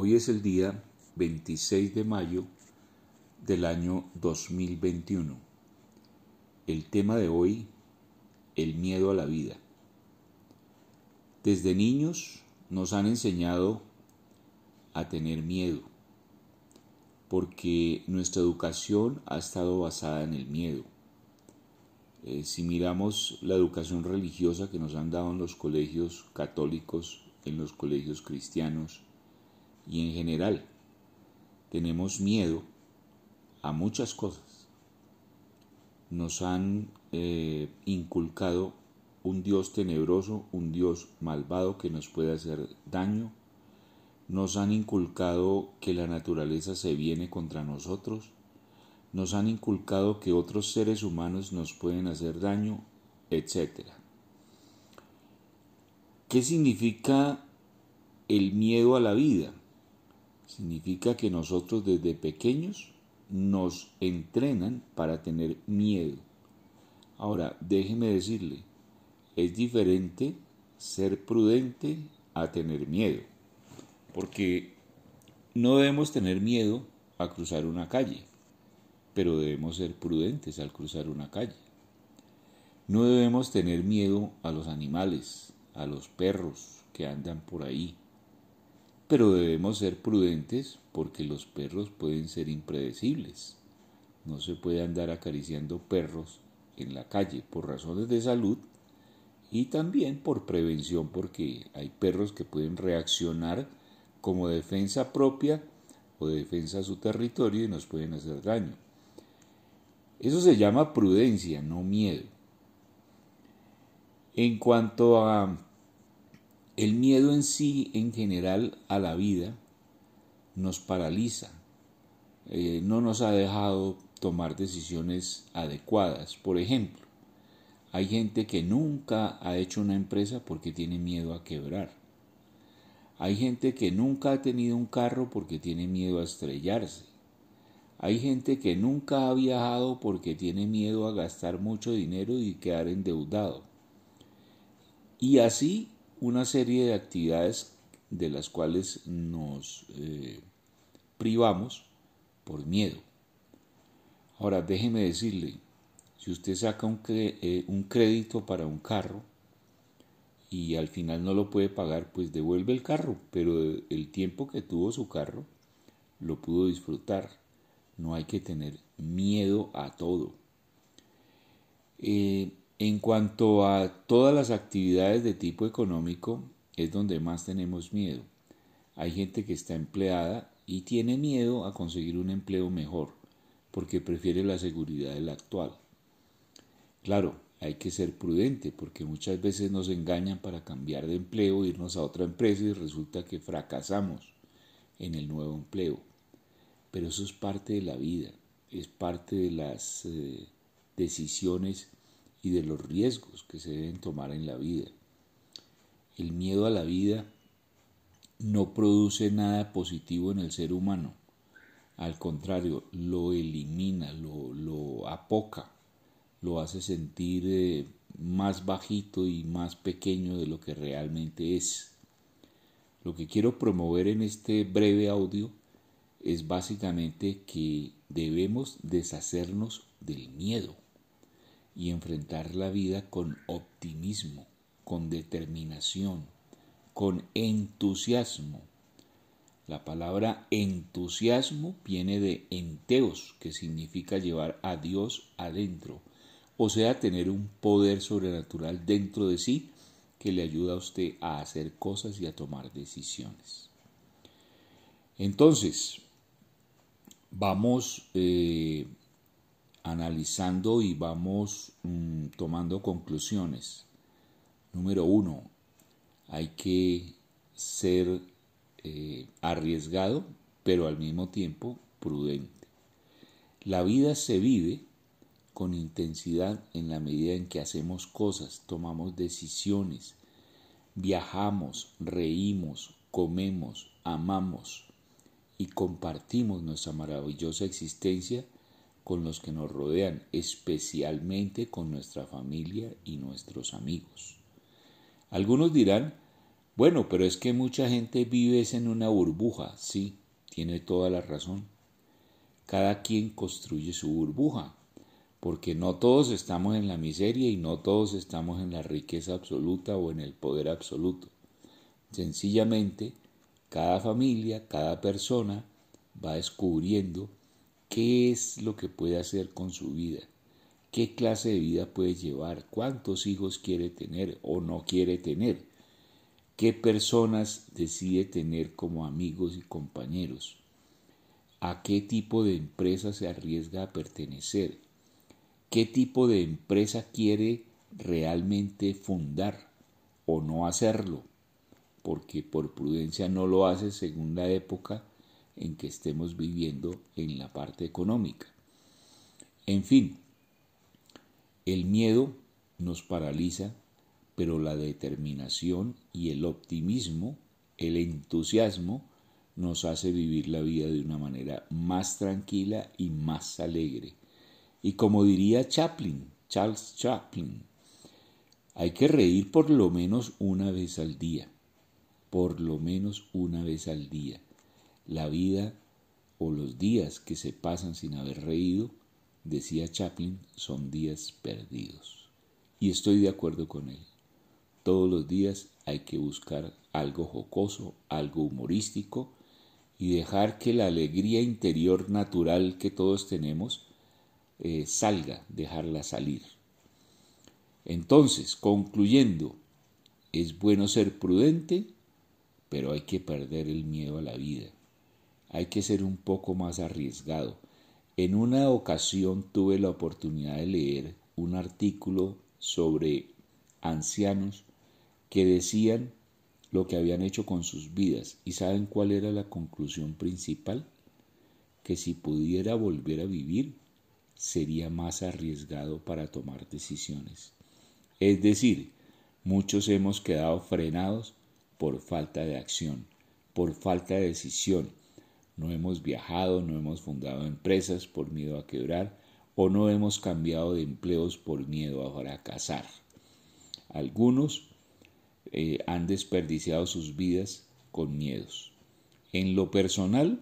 Hoy es el día 26 de mayo del año 2021. El tema de hoy, el miedo a la vida. Desde niños nos han enseñado a tener miedo, porque nuestra educación ha estado basada en el miedo. Eh, si miramos la educación religiosa que nos han dado en los colegios católicos, en los colegios cristianos, y en general tenemos miedo a muchas cosas. Nos han eh, inculcado un Dios tenebroso, un Dios malvado que nos puede hacer daño. Nos han inculcado que la naturaleza se viene contra nosotros. Nos han inculcado que otros seres humanos nos pueden hacer daño, etc. ¿Qué significa el miedo a la vida? Significa que nosotros desde pequeños nos entrenan para tener miedo. Ahora, déjeme decirle, es diferente ser prudente a tener miedo, porque no debemos tener miedo a cruzar una calle, pero debemos ser prudentes al cruzar una calle. No debemos tener miedo a los animales, a los perros que andan por ahí, pero debemos ser prudentes porque los perros pueden ser impredecibles. No se puede andar acariciando perros en la calle por razones de salud y también por prevención porque hay perros que pueden reaccionar como defensa propia o defensa a su territorio y nos pueden hacer daño. Eso se llama prudencia, no miedo. En cuanto a el miedo en sí, en general, a la vida, nos paraliza, eh, no nos ha dejado tomar decisiones adecuadas. Por ejemplo, hay gente que nunca ha hecho una empresa porque tiene miedo a quebrar. Hay gente que nunca ha tenido un carro porque tiene miedo a estrellarse. Hay gente que nunca ha viajado porque tiene miedo a gastar mucho dinero y quedar endeudado. Y así una serie de actividades de las cuales nos eh, privamos por miedo. Ahora, déjeme decirle, si usted saca un, eh, un crédito para un carro y al final no lo puede pagar, pues devuelve el carro, pero el tiempo que tuvo su carro lo pudo disfrutar. No hay que tener miedo a todo. Eh, en cuanto a todas las actividades de tipo económico, es donde más tenemos miedo. Hay gente que está empleada y tiene miedo a conseguir un empleo mejor, porque prefiere la seguridad del actual. Claro, hay que ser prudente, porque muchas veces nos engañan para cambiar de empleo, irnos a otra empresa y resulta que fracasamos en el nuevo empleo. Pero eso es parte de la vida, es parte de las eh, decisiones y de los riesgos que se deben tomar en la vida. El miedo a la vida no produce nada positivo en el ser humano. Al contrario, lo elimina, lo, lo apoca, lo hace sentir eh, más bajito y más pequeño de lo que realmente es. Lo que quiero promover en este breve audio es básicamente que debemos deshacernos del miedo y enfrentar la vida con optimismo, con determinación, con entusiasmo. La palabra entusiasmo viene de enteos, que significa llevar a Dios adentro, o sea, tener un poder sobrenatural dentro de sí que le ayuda a usted a hacer cosas y a tomar decisiones. Entonces, vamos eh, analizando y vamos mm, tomando conclusiones. Número uno, hay que ser eh, arriesgado, pero al mismo tiempo prudente. La vida se vive con intensidad en la medida en que hacemos cosas, tomamos decisiones, viajamos, reímos, comemos, amamos y compartimos nuestra maravillosa existencia con los que nos rodean, especialmente con nuestra familia y nuestros amigos. Algunos dirán, Bueno, pero es que mucha gente vive en una burbuja, sí, tiene toda la razón. Cada quien construye su burbuja, porque no todos estamos en la miseria y no todos estamos en la riqueza absoluta o en el poder absoluto. Sencillamente, cada familia, cada persona va descubriendo qué es lo que puede hacer con su vida, qué clase de vida puede llevar, cuántos hijos quiere tener o no quiere tener, qué personas decide tener como amigos y compañeros, a qué tipo de empresa se arriesga a pertenecer, qué tipo de empresa quiere realmente fundar o no hacerlo, porque por prudencia no lo hace según la época en que estemos viviendo en la parte económica. En fin, el miedo nos paraliza, pero la determinación y el optimismo, el entusiasmo, nos hace vivir la vida de una manera más tranquila y más alegre. Y como diría Chaplin, Charles Chaplin, hay que reír por lo menos una vez al día, por lo menos una vez al día. La vida o los días que se pasan sin haber reído, decía Chaplin, son días perdidos. Y estoy de acuerdo con él. Todos los días hay que buscar algo jocoso, algo humorístico, y dejar que la alegría interior natural que todos tenemos eh, salga, dejarla salir. Entonces, concluyendo, es bueno ser prudente, pero hay que perder el miedo a la vida. Hay que ser un poco más arriesgado. En una ocasión tuve la oportunidad de leer un artículo sobre ancianos que decían lo que habían hecho con sus vidas. ¿Y saben cuál era la conclusión principal? Que si pudiera volver a vivir, sería más arriesgado para tomar decisiones. Es decir, muchos hemos quedado frenados por falta de acción, por falta de decisión. No hemos viajado, no hemos fundado empresas por miedo a quebrar o no hemos cambiado de empleos por miedo a fracasar. Algunos eh, han desperdiciado sus vidas con miedos. En lo personal,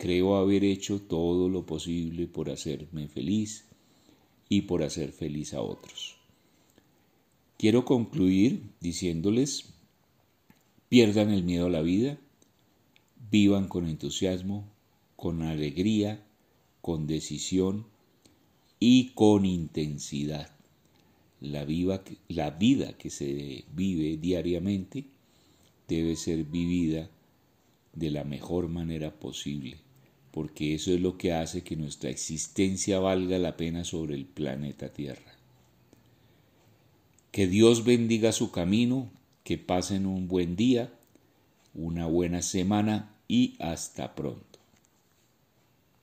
Creo haber hecho todo lo posible por hacerme feliz y por hacer feliz a otros. Quiero concluir diciéndoles, pierdan el miedo a la vida, vivan con entusiasmo, con alegría, con decisión y con intensidad. La, la vida que se vive diariamente debe ser vivida de la mejor manera posible porque eso es lo que hace que nuestra existencia valga la pena sobre el planeta Tierra. Que Dios bendiga su camino, que pasen un buen día, una buena semana y hasta pronto.